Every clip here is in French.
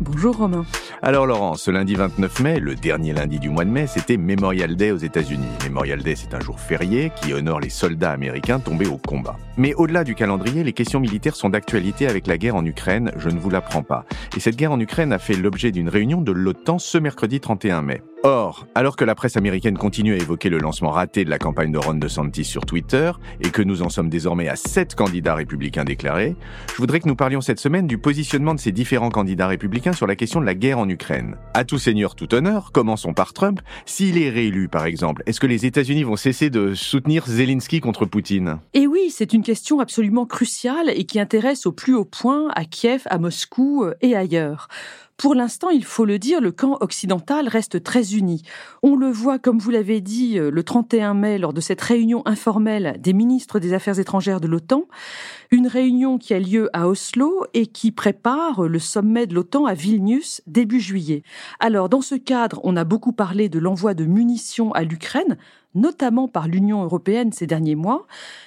Bonjour Romain. Alors Laurence, ce lundi 29 mai, le dernier lundi du mois de mai, c'était Memorial Day aux États-Unis. Memorial Day, c'est un jour férié qui honore les soldats américains tombés au combat. Mais au-delà du calendrier, les questions militaires sont d'actualité avec la guerre en Ukraine, je ne vous l'apprends pas. Et cette guerre en Ukraine a fait l'objet d'une réunion de l'OTAN ce mercredi 31 mai. Or, alors que la presse américaine continue à évoquer le lancement raté de la campagne de Ron DeSantis sur Twitter et que nous en sommes désormais à sept candidats républicains déclarés, je voudrais que nous parlions cette semaine du positionnement de ces différents candidats républicains sur la question de la guerre en Ukraine. À tout seigneur, tout honneur, commençons par Trump. S'il est réélu, par exemple, est-ce que les États-Unis vont cesser de soutenir Zelensky contre Poutine? Et oui, c'est une question absolument cruciale et qui intéresse au plus haut point à Kiev, à Moscou euh, et ailleurs. Pour l'instant, il faut le dire, le camp occidental reste très uni. On le voit, comme vous l'avez dit, euh, le 31 mai, lors de cette réunion informelle des ministres des Affaires étrangères de l'OTAN, une réunion qui a lieu à Oslo et qui prépare le sommet de l'OTAN à Vilnius début juillet. Alors, dans ce cadre, on a beaucoup parlé de l'envoi de munitions à l'Ukraine, notamment par l'Union européenne ces derniers mois,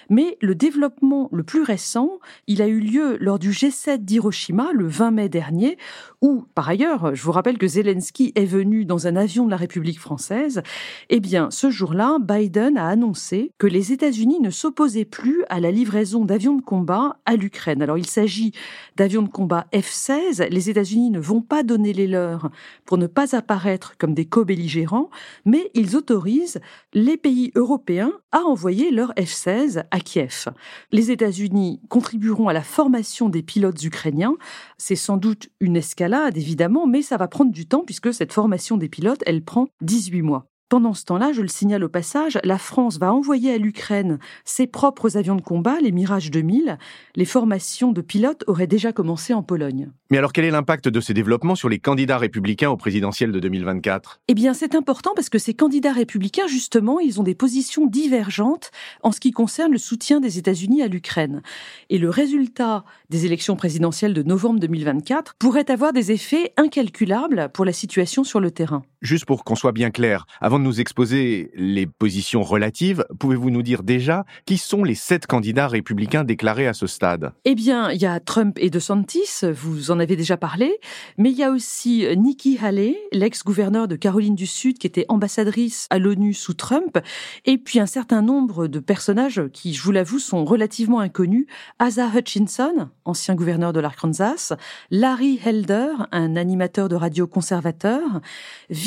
mais le développement le plus récent, il a eu lieu lors du G7 d'Hiroshima le 20 mai dernier, où, par ailleurs, je vous rappelle que Zelensky est venu dans un avion de la République française, eh bien, ce jour-là, Biden a annoncé que les États-Unis ne s'opposaient plus à la livraison d'avions de combat à l'Ukraine. Alors, il s'agit d'avions de combat F-16, les États-Unis ne vont pas donner les leurs pour ne pas apparaître comme des co-belligérants, mais ils autorisent les les pays européens à envoyer leur F-16 à Kiev. Les États-Unis contribueront à la formation des pilotes ukrainiens. C'est sans doute une escalade, évidemment, mais ça va prendre du temps puisque cette formation des pilotes, elle prend 18 mois. Pendant ce temps-là, je le signale au passage, la France va envoyer à l'Ukraine ses propres avions de combat, les Mirage 2000. Les formations de pilotes auraient déjà commencé en Pologne. Mais alors quel est l'impact de ces développements sur les candidats républicains au présidentiel de 2024 Eh bien c'est important parce que ces candidats républicains, justement, ils ont des positions divergentes en ce qui concerne le soutien des États-Unis à l'Ukraine. Et le résultat des élections présidentielles de novembre 2024 pourrait avoir des effets incalculables pour la situation sur le terrain. Juste pour qu'on soit bien clair, avant de nous exposer les positions relatives, pouvez-vous nous dire déjà qui sont les sept candidats républicains déclarés à ce stade? Eh bien, il y a Trump et DeSantis, vous en avez déjà parlé, mais il y a aussi Nikki Haley, l'ex-gouverneur de Caroline du Sud, qui était ambassadrice à l'ONU sous Trump, et puis un certain nombre de personnages qui, je vous l'avoue, sont relativement inconnus. Asa Hutchinson, ancien gouverneur de l'Arkansas, Larry Helder, un animateur de radio conservateur,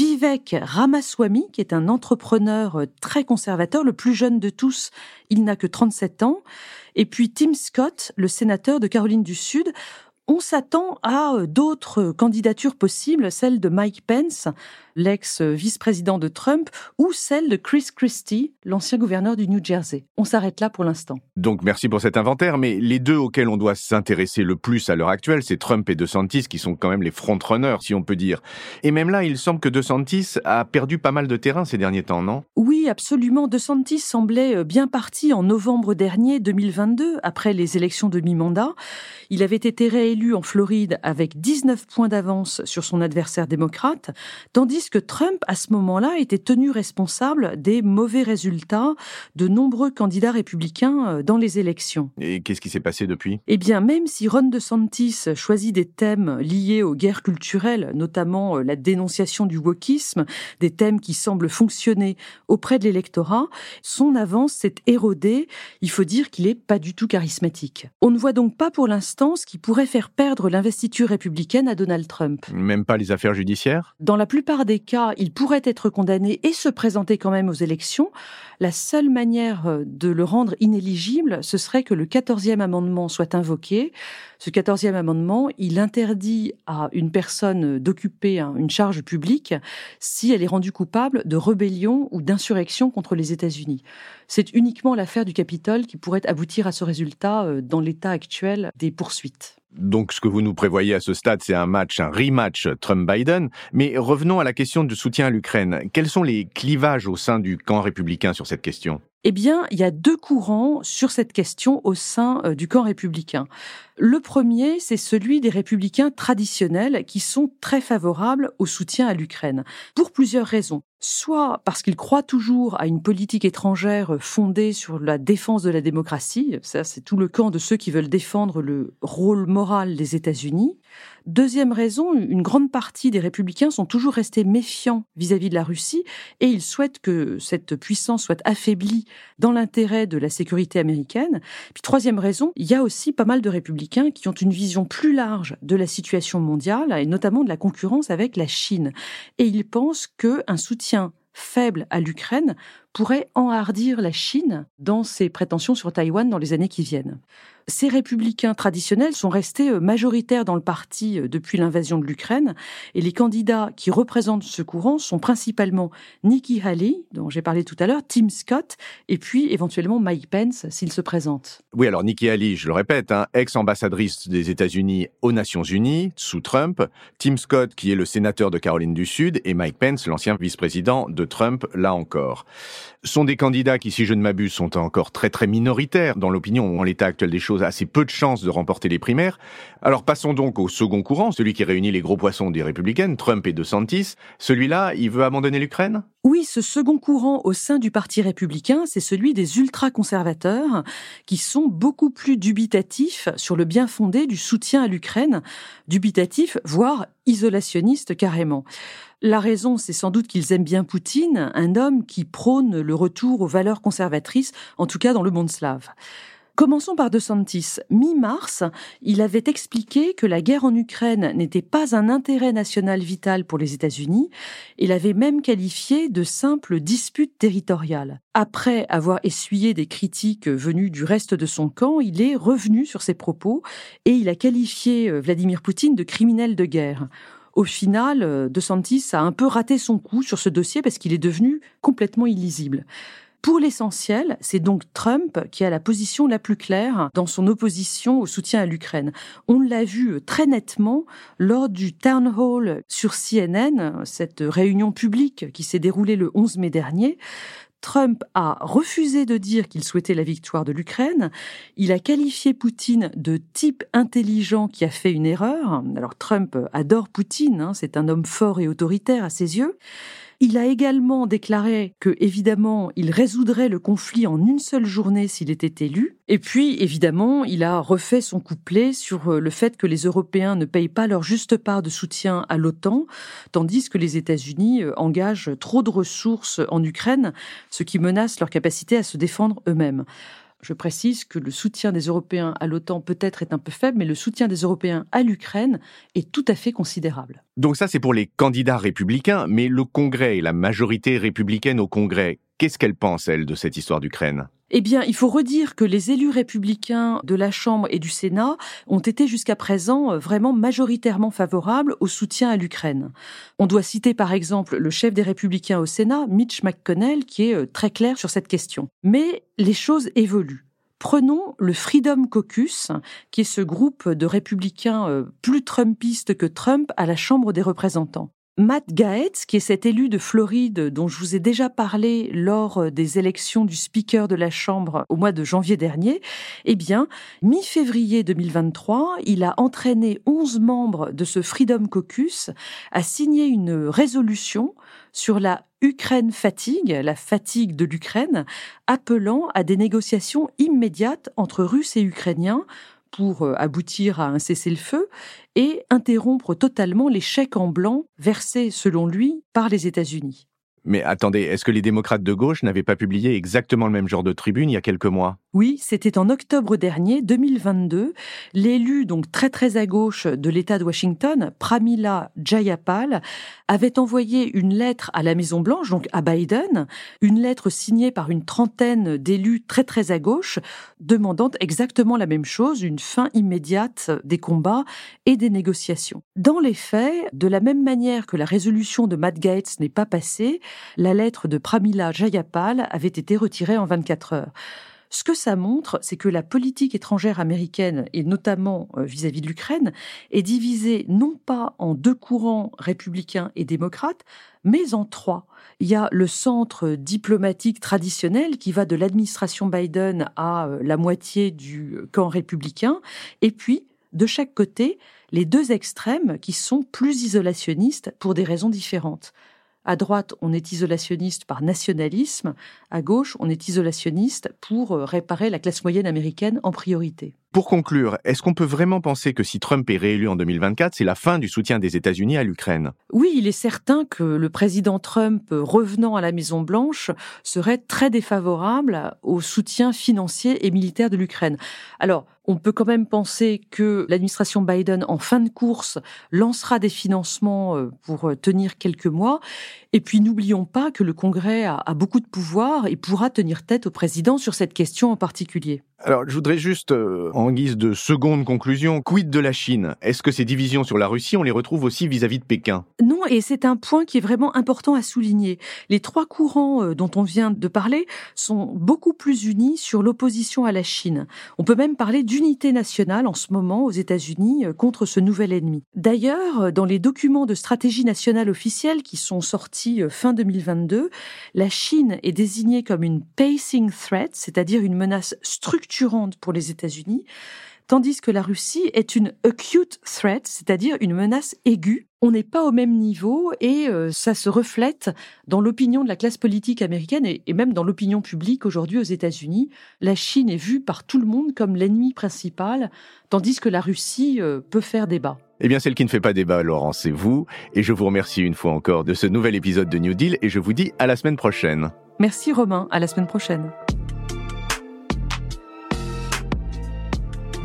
Vivek Ramaswamy, qui est un entrepreneur très conservateur, le plus jeune de tous, il n'a que 37 ans, et puis Tim Scott, le sénateur de Caroline du Sud, on s'attend à euh, d'autres candidatures possibles, celle de Mike Pence, l'ex-vice-président de Trump, ou celle de Chris Christie, l'ancien gouverneur du New Jersey. On s'arrête là pour l'instant. Donc merci pour cet inventaire, mais les deux auxquels on doit s'intéresser le plus à l'heure actuelle, c'est Trump et DeSantis, qui sont quand même les frontrunners, si on peut dire. Et même là, il semble que DeSantis a perdu pas mal de terrain ces derniers temps, non? Oui, absolument. DeSantis semblait euh, bien parti en novembre dernier, 2022, après les élections de mi-mandat. Il avait été réélu en Floride avec 19 points d'avance sur son adversaire démocrate, tandis que Trump, à ce moment-là, était tenu responsable des mauvais résultats de nombreux candidats républicains euh, dans les élections. Et qu'est-ce qui s'est passé depuis? Eh bien, même si Ron DeSantis choisit des thèmes liés aux guerres culturelles, notamment euh, la dénonciation du wokisme, des thèmes qui semblent fonctionner auprès de l'électorat, son avance s'est érodée. Il faut dire qu'il est pas du tout charismatique. On ne voit donc pas pour l'instant ce qui pourrait faire perdre l'investiture républicaine à Donald Trump. Même pas les affaires judiciaires? Dans la plupart des cas, il pourrait être condamné et se présenter quand même aux élections. La seule manière euh, de le rendre inéligible, ce serait que le 14e amendement soit invoqué. Ce 14e amendement, il interdit à une personne d'occuper une charge publique si elle est rendue coupable de rébellion ou d'insurrection contre les États-Unis. C'est uniquement l'affaire du Capitole qui pourrait aboutir à ce résultat euh, dans l'état actuel des poursuites. Donc ce que vous nous prévoyez à ce stade, c'est un match, un rematch Trump-Biden. Mais revenons à la question du soutien à l'Ukraine. Quels sont les clivages au sein du camp républicain sur cette question? Eh bien, il y a deux courants sur cette question au sein euh, du camp républicain. Le premier, c'est celui des républicains traditionnels qui sont très favorables au soutien à l'Ukraine, pour plusieurs raisons. Soit parce qu'ils croient toujours à une politique étrangère fondée sur la défense de la démocratie, ça c'est tout le camp de ceux qui veulent défendre le rôle moral des États-Unis, Deuxième raison, une grande partie des républicains sont toujours restés méfiants vis-à-vis de la Russie et ils souhaitent que cette puissance soit affaiblie dans l'intérêt de la sécurité américaine. Puis troisième raison, il y a aussi pas mal de républicains qui ont une vision plus large de la situation mondiale et notamment de la concurrence avec la Chine. Et ils pensent qu'un soutien faible à l'Ukraine pourrait enhardir la Chine dans ses prétentions sur Taïwan dans les années qui viennent. Ces républicains traditionnels sont restés euh, majoritaires dans le parti euh, depuis l'invasion de l'Ukraine et les candidats qui représentent ce courant sont principalement Nikki Haley, dont j'ai parlé tout à l'heure, Tim Scott et puis éventuellement Mike Pence s'il se présente. Oui, alors Nikki Haley, je le répète, hein, ex-ambassadrice des États-Unis aux Nations Unies sous Trump, Tim Scott qui est le sénateur de Caroline du Sud et Mike Pence, l'ancien vice-président de Trump, là encore sont des candidats qui, si je ne m'abuse, sont encore très très minoritaires dans l'opinion, en l'état actuel des choses, assez peu de chances de remporter les primaires. Alors passons donc au second courant, celui qui réunit les gros poissons des républicaines, Trump et DeSantis. Celui-là, il veut abandonner l'Ukraine? Oui, ce second courant au sein du Parti républicain, c'est celui des ultra-conservateurs, qui sont beaucoup plus dubitatifs sur le bien fondé du soutien à l'Ukraine, dubitatifs, voire isolationnistes carrément. La raison, c'est sans doute qu'ils aiment bien Poutine, un homme qui prône le retour aux valeurs conservatrices, en tout cas dans le monde slave. Commençons par De Santis. Mi-mars, il avait expliqué que la guerre en Ukraine n'était pas un intérêt national vital pour les États-Unis. Il avait même qualifié de simple dispute territoriale. Après avoir essuyé des critiques venues du reste de son camp, il est revenu sur ses propos et il a qualifié euh, Vladimir Poutine de criminel de guerre au final, euh, De Santis a un peu raté son coup sur ce dossier parce qu'il est devenu complètement illisible. Pour l'essentiel, c'est donc Trump qui a la position la plus claire dans son opposition au soutien à l'Ukraine. On l'a vu euh, très nettement lors du town hall sur CNN, cette réunion publique qui s'est déroulée le 11 mai dernier. Trump a refusé de dire qu'il souhaitait la victoire de l'Ukraine. Il a qualifié Poutine de type intelligent qui a fait une erreur. Alors Trump adore Poutine, hein, c'est un homme fort et autoritaire à ses yeux. Il a également déclaré que, évidemment, il résoudrait le conflit en une seule journée s'il était élu. Et puis, évidemment, il a refait son couplet sur euh, le fait que les Européens ne payent pas leur juste part de soutien à l'OTAN, tandis que les États-Unis euh, engagent trop de ressources en Ukraine, ce qui menace leur capacité à se défendre eux-mêmes. Je précise que le soutien des Européens à l'OTAN peut-être est un peu faible, mais le soutien des Européens à l'Ukraine est tout à fait considérable. Donc ça, c'est pour les candidats républicains, mais le Congrès et la majorité républicaine au Congrès, qu'est-ce qu'elle pense, elle, de cette histoire d'Ukraine? Eh bien, il faut redire que les élus républicains de la Chambre et du Sénat ont été jusqu'à présent euh, vraiment majoritairement favorables au soutien à l'Ukraine. On doit citer par exemple le chef des républicains au Sénat, Mitch McConnell, qui est euh, très clair sur cette question. Mais les choses évoluent. Prenons le Freedom Caucus, qui est ce groupe de républicains euh, plus trumpistes que Trump à la Chambre des représentants. Matt Gaetz, qui est cet élu de Floride dont je vous ai déjà parlé lors euh, des élections du Speaker de la Chambre au mois de janvier dernier, eh bien, mi-février 2023, il a entraîné 11 membres de ce Freedom Caucus à signer une résolution sur la Ukraine fatigue, la fatigue de l'Ukraine, appelant à des négociations immédiates entre Russes et Ukrainiens pour euh, aboutir à un cessez-le-feu et interrompre totalement les chèques en blanc versés, selon lui, par les États-Unis. Mais attendez, est-ce que les démocrates de gauche n'avaient pas publié exactement le même genre de tribune il y a quelques mois? Oui, c'était en octobre dernier, 2022. L'élu, donc très très à gauche de l'État de Washington, Pramila Jayapal, avait envoyé une lettre à la Maison Blanche, donc à Biden, une lettre signée par une trentaine d'élus très très à gauche, demandant exactement la même chose, une fin immédiate des combats et des négociations. Dans les faits, de la même manière que la résolution de Matt Gaetz n'est pas passée, la lettre de Pramila Jayapal avait été retirée en 24 heures. Ce que ça montre, c'est que la politique étrangère américaine, et notamment euh, vis-à-vis de l'Ukraine, est divisée non pas en deux courants républicains et démocrates, mais en trois. Il y a le centre diplomatique traditionnel qui va de l'administration Biden à euh, la moitié du camp républicain, et puis, de chaque côté, les deux extrêmes qui sont plus isolationnistes pour des raisons différentes. À droite, on est isolationniste par nationalisme. À gauche, on est isolationniste pour euh, réparer la classe moyenne américaine en priorité. Pour conclure, est-ce qu'on peut vraiment penser que si Trump est réélu en 2024, c'est la fin du soutien des États-Unis à l'Ukraine? Oui, il est certain que le président Trump, revenant à la Maison-Blanche, serait très défavorable au soutien financier et militaire de l'Ukraine. Alors, on peut quand même penser que l'administration Biden, en fin de course, lancera des financements euh, pour euh, tenir quelques mois. Et puis n'oublions pas que le Congrès a, beaucoup de pouvoir et pourra tenir tête au président sur cette question en particulier. Alors, je voudrais juste, euh, en guise de seconde conclusion, quid de la Chine? Est-ce que ces divisions sur la Russie, on les retrouve aussi vis-à-vis de Pékin? Non, et c'est un point qui est vraiment important à souligner. Les trois courants dont on vient de parler sont beaucoup plus unis sur l'opposition à la Chine. On peut même parler du unité nationale en ce moment aux États-Unis euh, contre ce nouvel ennemi. D'ailleurs, euh, dans les documents de stratégie nationale officielle qui sont sortis euh, fin 2022, la Chine est désignée comme une pacing threat, c'est-à-dire une menace structurante pour les États-Unis, tandis que la Russie est une acute threat, c'est-à-dire une menace aiguë on n'est pas au même niveau et euh, ça se reflète dans l'opinion de la classe politique américaine et, même dans l'opinion publique aujourd'hui aux États-Unis. La Chine est vue par tout le monde comme l'ennemi principal, tandis que la Russie euh, peut faire débat. Eh bien, celle qui ne fait pas débat, Laurent, c'est vous. Et je vous remercie une fois encore de ce nouvel épisode de New Deal et je vous dis à la semaine prochaine. Merci Romain, à la semaine prochaine.